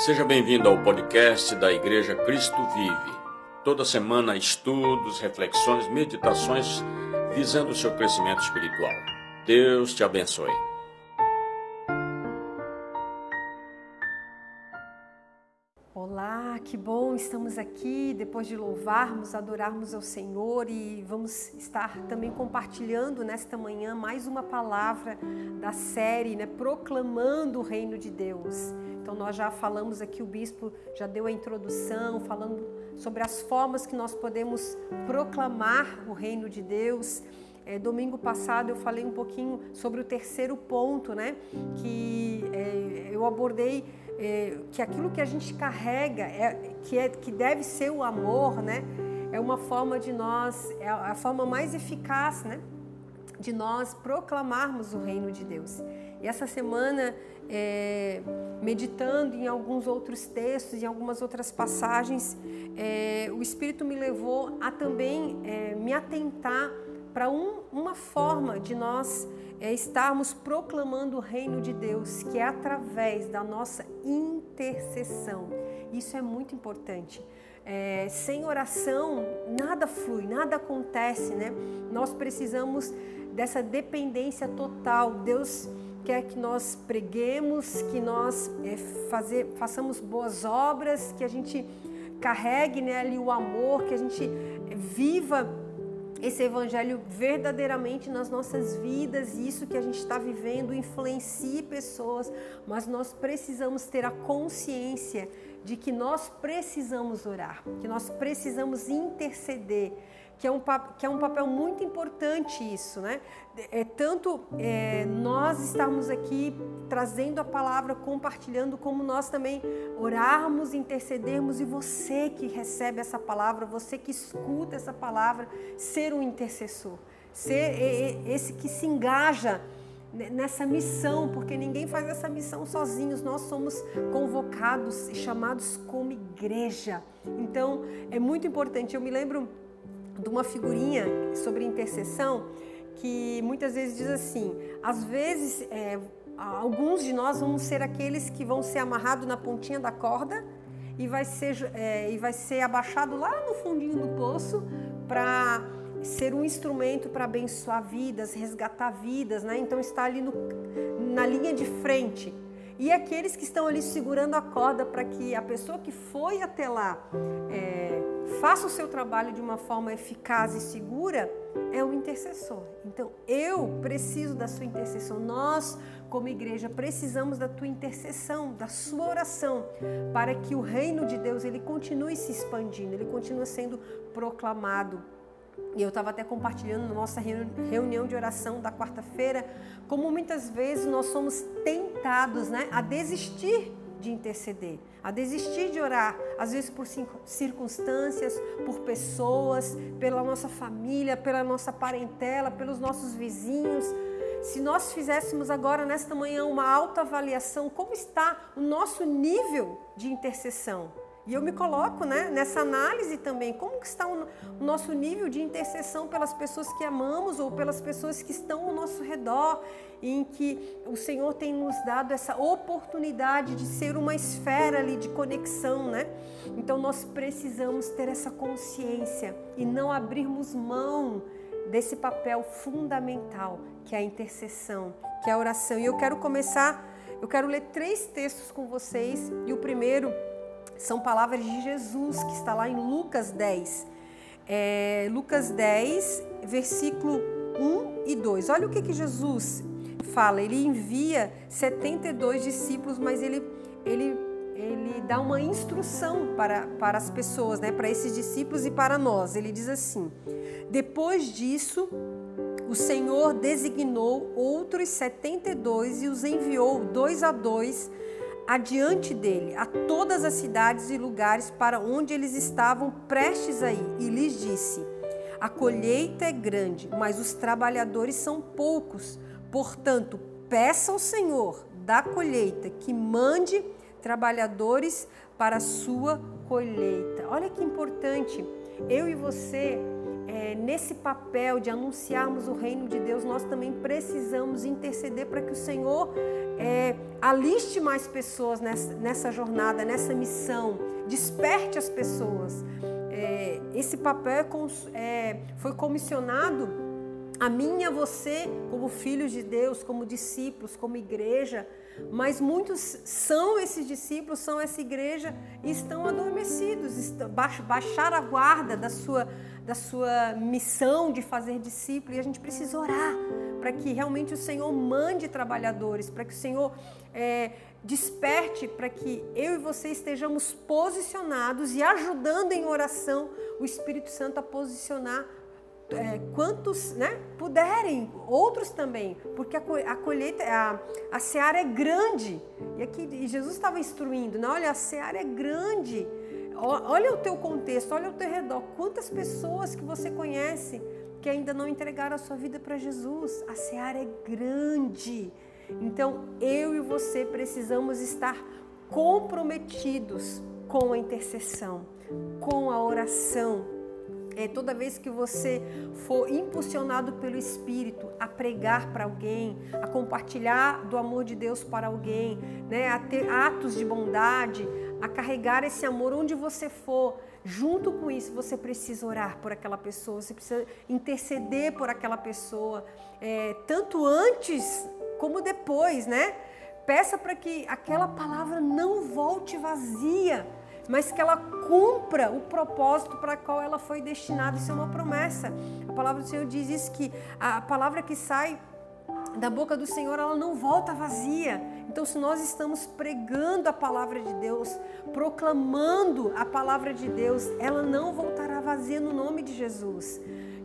Seja bem-vindo ao podcast da Igreja Cristo Vive. Toda semana, estudos, reflexões, meditações visando o seu crescimento espiritual. Deus te abençoe. Olá, que bom, estamos aqui depois de louvarmos, adorarmos ao Senhor e vamos estar também compartilhando nesta manhã mais uma palavra da série, né, proclamando o reino de Deus. Então nós já falamos aqui, o bispo já deu a introdução, falando sobre as formas que nós podemos proclamar o reino de Deus. É, domingo passado eu falei um pouquinho sobre o terceiro ponto, né? Que é, eu abordei é, que aquilo que a gente carrega, é, que, é, que deve ser o amor, né? É uma forma de nós, é a forma mais eficaz, né? De nós proclamarmos o reino de Deus. E essa semana, é, meditando em alguns outros textos, em algumas outras passagens, é, o Espírito me levou a também é, me atentar para um, uma forma de nós é, estarmos proclamando o reino de Deus, que é através da nossa intercessão. Isso é muito importante. É, sem oração, nada flui, nada acontece, né? Nós precisamos dessa dependência total. Deus quer que nós preguemos, que nós é, fazer, façamos boas obras, que a gente carregue né, ali o amor, que a gente viva esse evangelho verdadeiramente nas nossas vidas, isso que a gente está vivendo influencie pessoas, mas nós precisamos ter a consciência de que nós precisamos orar, que nós precisamos interceder, que é um, que é um papel muito importante isso, né? É tanto é, nós estamos aqui trazendo a palavra, compartilhando, como nós também orarmos, intercedermos e você que recebe essa palavra, você que escuta essa palavra, ser um intercessor, ser esse que se engaja nessa missão, porque ninguém faz essa missão sozinhos, nós somos convocados e chamados como igreja. Então é muito importante. Eu me lembro de uma figurinha sobre intercessão que muitas vezes diz assim: às vezes é, alguns de nós vamos ser aqueles que vão ser amarrados na pontinha da corda e vai ser, é, e vai ser abaixado lá no fundinho do poço para ser um instrumento para abençoar vidas, resgatar vidas, né? Então está ali no, na linha de frente. E aqueles que estão ali segurando a corda para que a pessoa que foi até lá é, faça o seu trabalho de uma forma eficaz e segura, é o intercessor. Então, eu preciso da sua intercessão. Nós, como igreja, precisamos da tua intercessão, da sua oração, para que o reino de Deus ele continue se expandindo, ele continue sendo proclamado. E eu estava até compartilhando na nossa reunião de oração da quarta-feira, como muitas vezes nós somos tentados né, a desistir de interceder, a desistir de orar, às vezes por circunstâncias, por pessoas, pela nossa família, pela nossa parentela, pelos nossos vizinhos. Se nós fizéssemos agora, nesta manhã, uma autoavaliação, como está o nosso nível de intercessão? E eu me coloco né, nessa análise também, como que está o, nosso nível de intercessão pelas pessoas que amamos ou pelas pessoas que estão ao nosso redor, em que o Senhor tem nos dado essa oportunidade de ser uma esfera ali de conexão, né? Então nós precisamos ter essa consciência e não abrirmos mão desse papel fundamental que é a intercessão, que é a oração. E eu quero começar, eu quero ler três textos com vocês, e o primeiro são palavras de Jesus, que está lá em Lucas 10. É, Lucas 10, versículo 1 e 2. Olha o que, que Jesus fala. Ele envia 72 discípulos, mas ele, ele, ele dá uma instrução para, para as pessoas, né, para esses discípulos e para nós. Ele diz assim: Depois disso, o Senhor designou outros 72 e os enviou dois a dois adiante dele a todas as cidades e lugares para onde eles estavam prestes a ir, e lhes disse: A colheita é grande, mas os trabalhadores são poucos. Portanto, peça ao Senhor da colheita que mande trabalhadores para a sua colheita. Olha que importante. Eu e você é, nesse papel de anunciarmos o reino de Deus, nós também precisamos interceder para que o Senhor é, aliste mais pessoas nessa, nessa, jornada, nessa missão, desperte as pessoas. É, esse papel é, é, foi comissionado a mim e a você, como filhos de Deus, como discípulos, como igreja, mas muitos são esses discípulos, são essa igreja e estão adormecidos, baixar a guarda da sua, da sua missão de fazer discípulo e a gente precisa orar para que realmente o Senhor mande trabalhadores, para que o Senhor é, desperte para que eu e você estejamos posicionados e ajudando em oração o Espírito Santo a posicionar é, quantos né, puderem, outros também, porque a, a colheita, a, a seara é grande. E aqui e Jesus estava instruindo, né? olha, a seara é grande. Olha o teu contexto, olha o teu redor. Quantas pessoas que você conhece que ainda não entregaram a sua vida para Jesus? A seara é grande. Então, eu e você precisamos estar comprometidos com a intercessão, com a oração, é, toda vez que você for impulsionado pelo Espírito a pregar para alguém, a compartilhar do amor de Deus para alguém, né, a ter atos de bondade, a carregar esse amor onde você for, junto com isso você precisa orar por aquela pessoa, você precisa interceder por aquela pessoa, é, tanto antes como depois, né? Peça para que aquela palavra não volte vazia mas que ela cumpra o propósito para qual ela foi destinada. Isso é uma promessa. A palavra do Senhor diz isso que a palavra que sai da boca do Senhor, ela não volta vazia. Então, se nós estamos pregando a palavra de Deus, proclamando a palavra de Deus, ela não voltará vazia no nome de Jesus.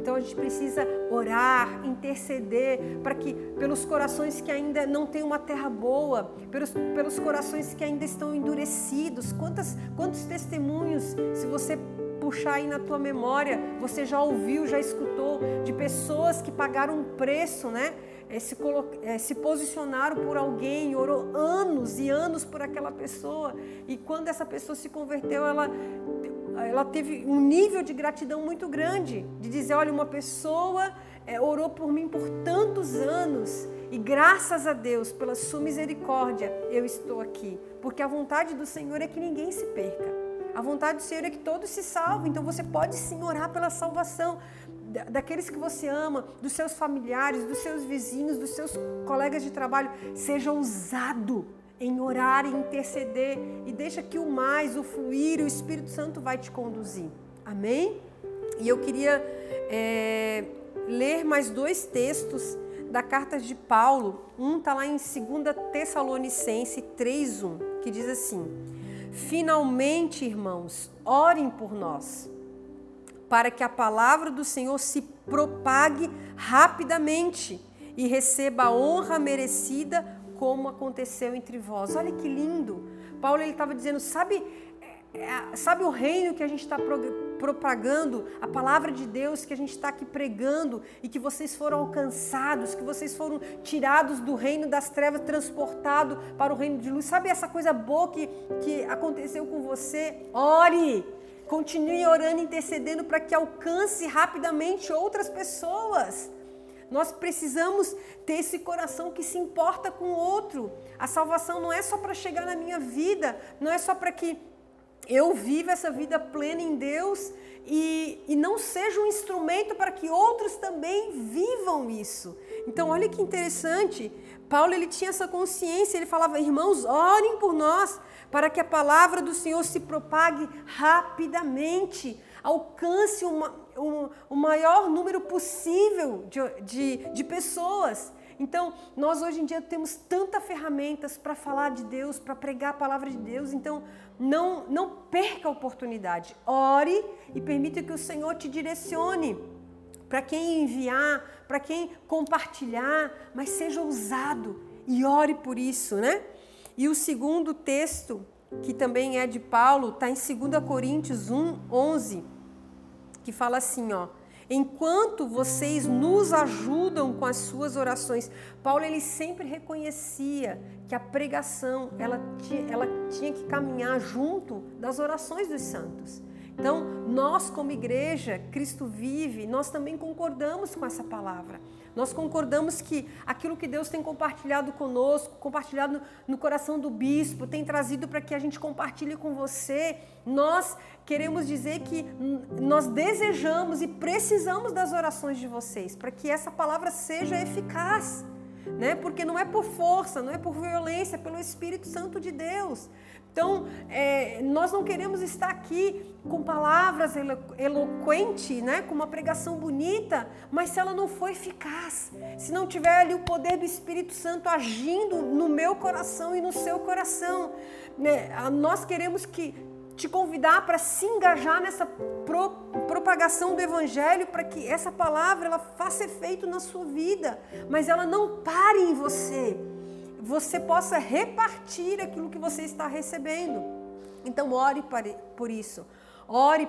Então a gente precisa orar, interceder para que pelos corações que ainda não têm uma terra boa, pelos, pelos corações que ainda estão endurecidos. Quantas, quantos testemunhos, se você puxar aí na tua memória, você já ouviu, já escutou de pessoas que pagaram um preço, né? É, se, é, se posicionaram por alguém, orou anos e anos por aquela pessoa, e quando essa pessoa se converteu, ela ela teve um nível de gratidão muito grande, de dizer, olha, uma pessoa é, orou por mim por tantos anos e graças a Deus, pela sua misericórdia, eu estou aqui. Porque a vontade do Senhor é que ninguém se perca. A vontade do Senhor é que todos se salvem. Então você pode sim orar pela salvação daqueles que você ama, dos seus familiares, dos seus vizinhos, dos seus colegas de trabalho. Seja ousado em orar e interceder e deixa que o mais, o fluir, o Espírito Santo vai te conduzir. Amém? E eu queria é, ler mais dois textos da carta de Paulo. Um está lá em 2 Tessalonicense 3,1, que diz assim: Finalmente, irmãos, orem por nós, para que a palavra do Senhor se propague rapidamente e receba a honra merecida como aconteceu entre vós. Olha que lindo. Paulo ele estava dizendo, sabe, é, é, sabe o reino que a gente está propagando, a palavra de Deus que a gente está aqui pregando e que vocês foram alcançados, que vocês foram tirados do reino das trevas, transportados para o reino de luz. Sabe essa coisa boa que, que aconteceu com você? Ore! Continue orando, intercedendo para que alcance rapidamente outras pessoas. Nós precisamos ter esse coração que se importa com o outro. A salvação não é só para chegar na minha vida, não é só para que eu viva essa vida plena em Deus e, e não seja um instrumento para que outros também vivam isso. Então, olha que interessante. Paulo ele tinha essa consciência, ele falava: irmãos, orem por nós, para que a palavra do Senhor se propague rapidamente, alcance uma, um, o maior número possível de, de, de pessoas. Então, nós hoje em dia temos tantas ferramentas para falar de Deus, para pregar a palavra de Deus. Então, não, não perca a oportunidade. Ore e permita que o Senhor te direcione para quem enviar, para quem compartilhar, mas seja ousado e ore por isso, né? E o segundo texto, que também é de Paulo, está em 2 Coríntios 1, 11 que fala assim, ó: enquanto vocês nos ajudam com as suas orações. Paulo ele sempre reconhecia que a pregação ela, ela tinha que caminhar junto das orações dos santos. Então, nós como igreja, Cristo vive, nós também concordamos com essa palavra. Nós concordamos que aquilo que Deus tem compartilhado conosco, compartilhado no coração do bispo, tem trazido para que a gente compartilhe com você. Nós queremos dizer que nós desejamos e precisamos das orações de vocês, para que essa palavra seja eficaz. Né? Porque não é por força, não é por violência, é pelo Espírito Santo de Deus. Então, é, nós não queremos estar aqui com palavras elo eloquentes, né? com uma pregação bonita, mas se ela não for eficaz, se não tiver ali o poder do Espírito Santo agindo no meu coração e no seu coração, né? nós queremos que te convidar para se engajar nessa pro, propagação do Evangelho, para que essa palavra ela faça efeito na sua vida, mas ela não pare em você você possa repartir aquilo que você está recebendo. Então, ore por isso. Ore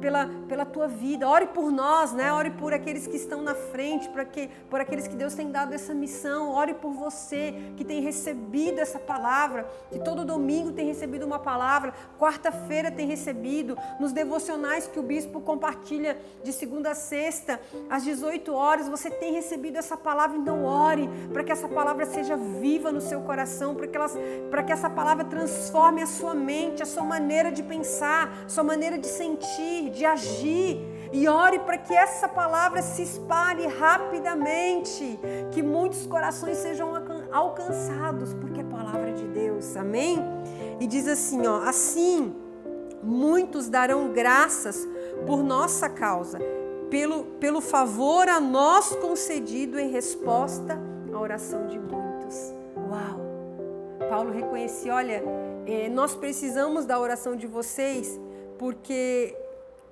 pela, pela tua vida, ore por nós, né? Ore por aqueles que estão na frente, por, que, por aqueles que Deus tem dado essa missão. Ore por você que tem recebido essa palavra, que todo domingo tem recebido uma palavra, quarta-feira tem recebido, nos devocionais que o bispo compartilha de segunda a sexta, às 18 horas, você tem recebido essa palavra. Então, ore para que essa palavra seja viva no seu coração, para que, elas, que essa palavra transforme a sua mente, a sua maneira de pensar, sua maneira maneira de sentir, de agir. E ore para que essa palavra se espalhe rapidamente, que muitos corações sejam alcançados, porque é palavra de Deus. Amém? E diz assim, ó, assim muitos darão graças por nossa causa, pelo, pelo favor a nós concedido em resposta à oração de muitos. Uau! Paulo reconhecia, olha, eh, nós precisamos da oração de vocês porque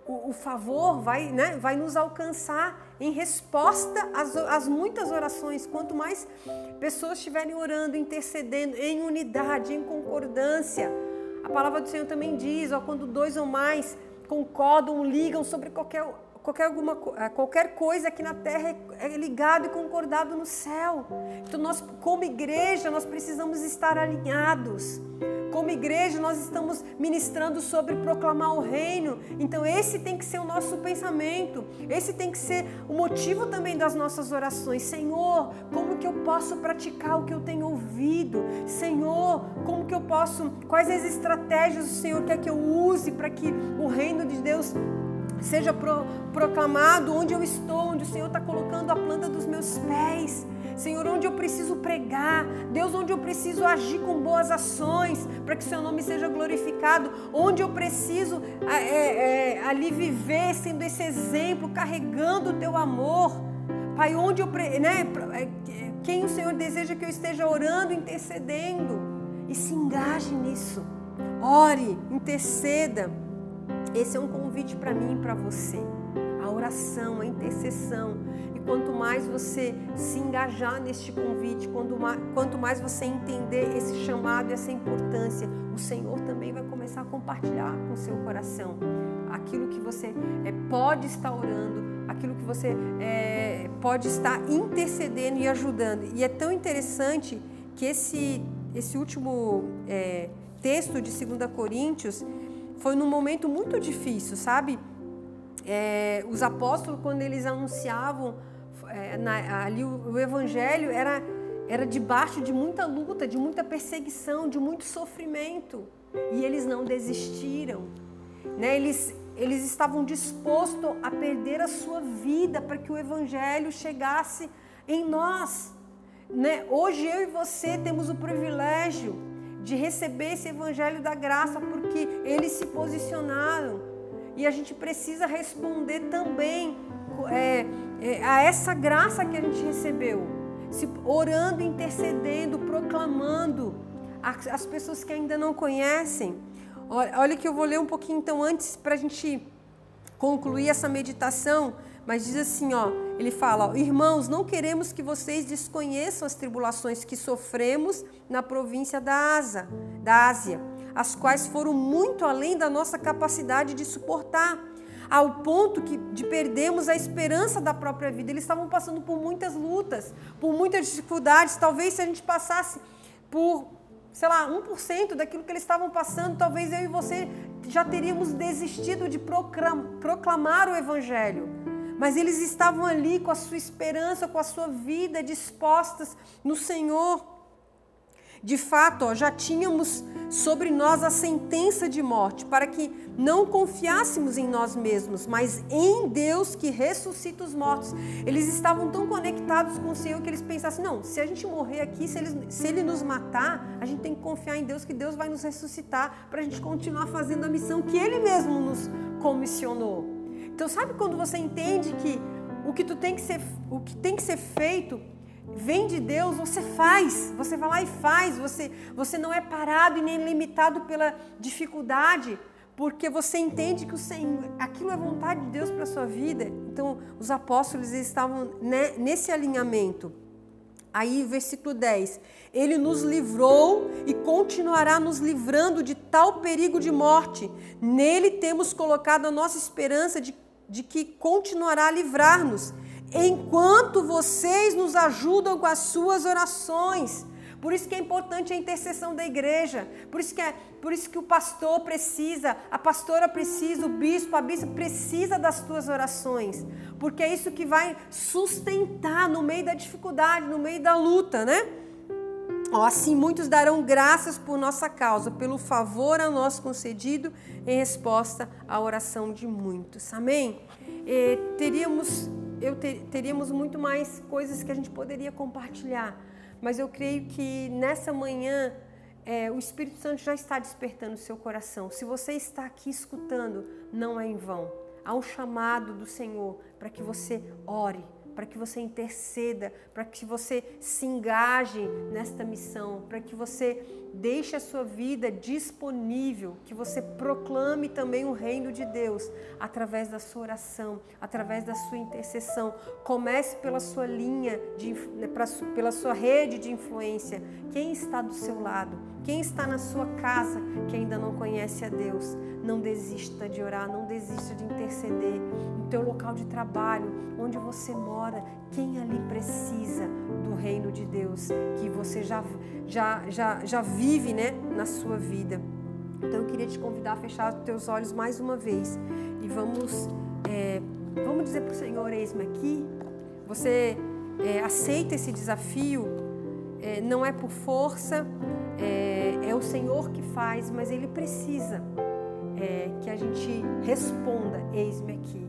o, o, favor vai, né, vai nos alcançar em resposta às, às, muitas orações. Quanto mais pessoas estiverem orando, intercedendo em unidade, em concordância. A palavra do Senhor também diz: ó, quando dois ou mais concordam, ligam sobre qualquer, qualquer, alguma, eh, qualquer coisa aqui na terra é, é ligado e concordado no céu. Então, nós, como igreja, nós precisamos estar alinhados. Como igreja, nós estamos ministrando sobre proclamar o reino. Então, esse tem que ser o nosso pensamento. Esse tem que ser o motivo também das nossas orações. Senhor, como que eu posso praticar o que eu tenho ouvido? Senhor, como que eu posso, quais as estratégias o Senhor quer que eu use para que o reino de Deus seja pro, proclamado onde eu estou, onde o Senhor está colocando a planta dos meus pés. Senhor, onde eu preciso pregar, Deus, onde eu preciso agir com boas ações, para que o seu nome seja glorificado, onde eu preciso é, é, ali viver, sendo esse exemplo, carregando o teu amor. Pai, onde eu, né, é, quem o Senhor deseja que eu esteja orando, intercedendo, e se engaje nisso. Ore, interceda. Esse é um convite para mim e para você. A oração, a intercessão. Quanto mais você se engajar neste convite, quanto mais você entender esse chamado essa importância, o Senhor também vai começar a compartilhar com o seu coração aquilo que você é, pode estar orando, aquilo que você é, pode estar intercedendo e ajudando. E é tão interessante que esse, esse último é, texto de 2 Coríntios foi num momento muito difícil, sabe? É, os apóstolos, quando eles anunciavam é, na, ali o, o, evangelho, era, era debaixo de muita luta, de muita perseguição, de muito sofrimento. E eles não desistiram. Né? Eles, eles estavam dispostos a perder a sua vida para que o evangelho chegasse em nós. Né? Hoje eu e você temos o privilégio de receber esse evangelho da graça, porque eles se posicionaram. E a gente precisa responder também é, é, a essa graça que a gente recebeu, se, orando, intercedendo, proclamando as pessoas que ainda não conhecem. Olha, olha que eu vou ler um pouquinho então antes para a gente concluir essa meditação. Mas diz assim, ó, ele fala, ó, irmãos, não queremos que vocês desconheçam as tribulações que sofremos na província da Ásia, da Ásia, as quais foram muito além da nossa capacidade de suportar, ao ponto que de perdermos a esperança da própria vida. Eles estavam passando por muitas lutas, por muitas dificuldades. Talvez se a gente passasse por, sei lá, 1% daquilo que eles estavam passando, talvez eu e você já teríamos desistido de proclamar o Evangelho. Mas eles estavam ali com a sua esperança, com a sua vida dispostas no Senhor. De fato, ó, já tínhamos sobre nós a sentença de morte, para que não confiássemos em nós mesmos, mas em Deus que ressuscita os mortos. Eles estavam tão conectados com o Senhor que eles pensassem: não, se a gente morrer aqui, se ele, se ele nos matar, a gente tem que confiar em Deus, que Deus vai nos ressuscitar para a gente continuar fazendo a missão que Ele mesmo nos comissionou. Então, sabe quando você entende que o que, tu tem que ser, o que tem que ser feito vem de Deus, você faz, você vai lá e faz, você, você não é parado e nem limitado pela dificuldade, porque você entende que o Senhor, aquilo é vontade de Deus para a sua vida. Então, os apóstolos estavam nesse alinhamento. Aí, versículo 10: Ele nos livrou e continuará nos livrando de tal perigo de morte. Nele temos colocado a nossa esperança de, de que continuará a livrar-nos enquanto vocês nos ajudam com as suas orações. Por isso que é importante a intercessão da igreja. Por isso que é, por isso que o pastor precisa, a pastora precisa, o bispo, a bispa precisa das tuas orações, porque é isso que vai sustentar no meio da dificuldade, no meio da luta, né? Assim muitos darão graças por nossa causa, pelo favor a nós concedido em resposta à oração de muitos. Amém? E teríamos eu ter, teríamos muito mais coisas que a gente poderia compartilhar, mas eu creio que nessa manhã é, o Espírito Santo já está despertando o seu coração. Se você está aqui escutando, não é em vão. Há um chamado do Senhor para que você ore, para que você interceda, para que você se engaje nesta missão, para que você deixe a sua vida disponível, que você proclame também o reino de Deus através da sua oração, através da sua intercessão. Comece pela sua linha, de, né, pela sua rede de influência. Quem está do seu lado? Quem está na sua casa que ainda não conhece a Deus? Não desista de orar, não desista de interceder. No teu local de trabalho, onde você mora, quem ali precisa do reino de Deus que você já, já, já, já vive né, na sua vida? Então eu queria te convidar a fechar os teus olhos mais uma vez e vamos, é, vamos dizer para o Senhor: eis-me aqui. Você é, aceita esse desafio, é, não é por força, é, é, o Senhor que faz, mas Ele precisa é, que a gente responda: Eis-me aqui.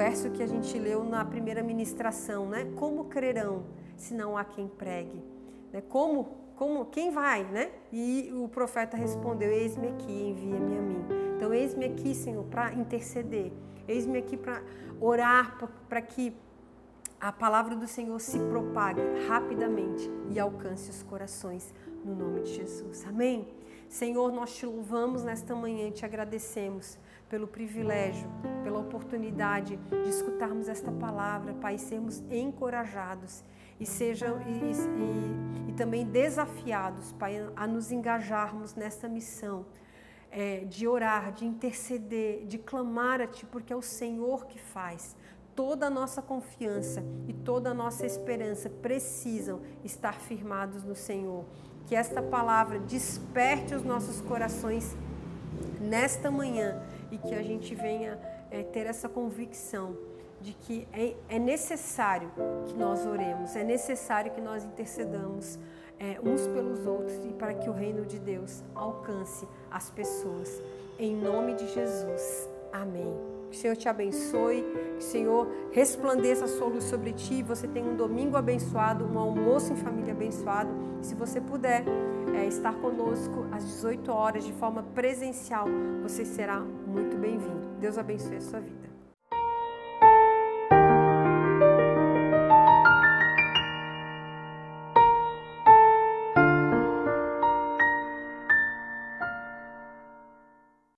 Verso que a gente leu na primeira ministração, né? Como crerão se não há quem pregue? Né? Como, como, quem vai, né? E o profeta respondeu: Eis-me aqui, envia-me a mim. Então, eis-me aqui, Senhor, para interceder. Eis-me aqui para orar para que a palavra do Senhor se propague rapidamente e alcance os corações no nome de Jesus. Amém? Senhor, nós te louvamos nesta manhã e te agradecemos pelo privilégio, pela oportunidade de escutarmos esta palavra, Pai, sermos encorajados e sejam e, e, e, também desafiados, Pai, a nos engajarmos nesta missão. É, de orar, de interceder, de clamar a Ti, porque é o Senhor que faz toda a nossa confiança e toda a nossa esperança precisam estar firmados no Senhor que esta palavra desperte os nossos corações nesta manhã e que a gente venha é, ter essa convicção de que é, é, necessário que nós oremos, é necessário que nós intercedamos é, uns pelos outros e para que o reino de Deus alcance as pessoas. Em nome de Jesus. Amém. Que o Senhor te abençoe, que o Senhor resplandeça a sua luz sobre ti. Você tenha um domingo abençoado, um almoço em família abençoado. Se você puder é, estar conosco às 18 horas de forma presencial, você será muito bem-vindo. Deus abençoe a sua vida.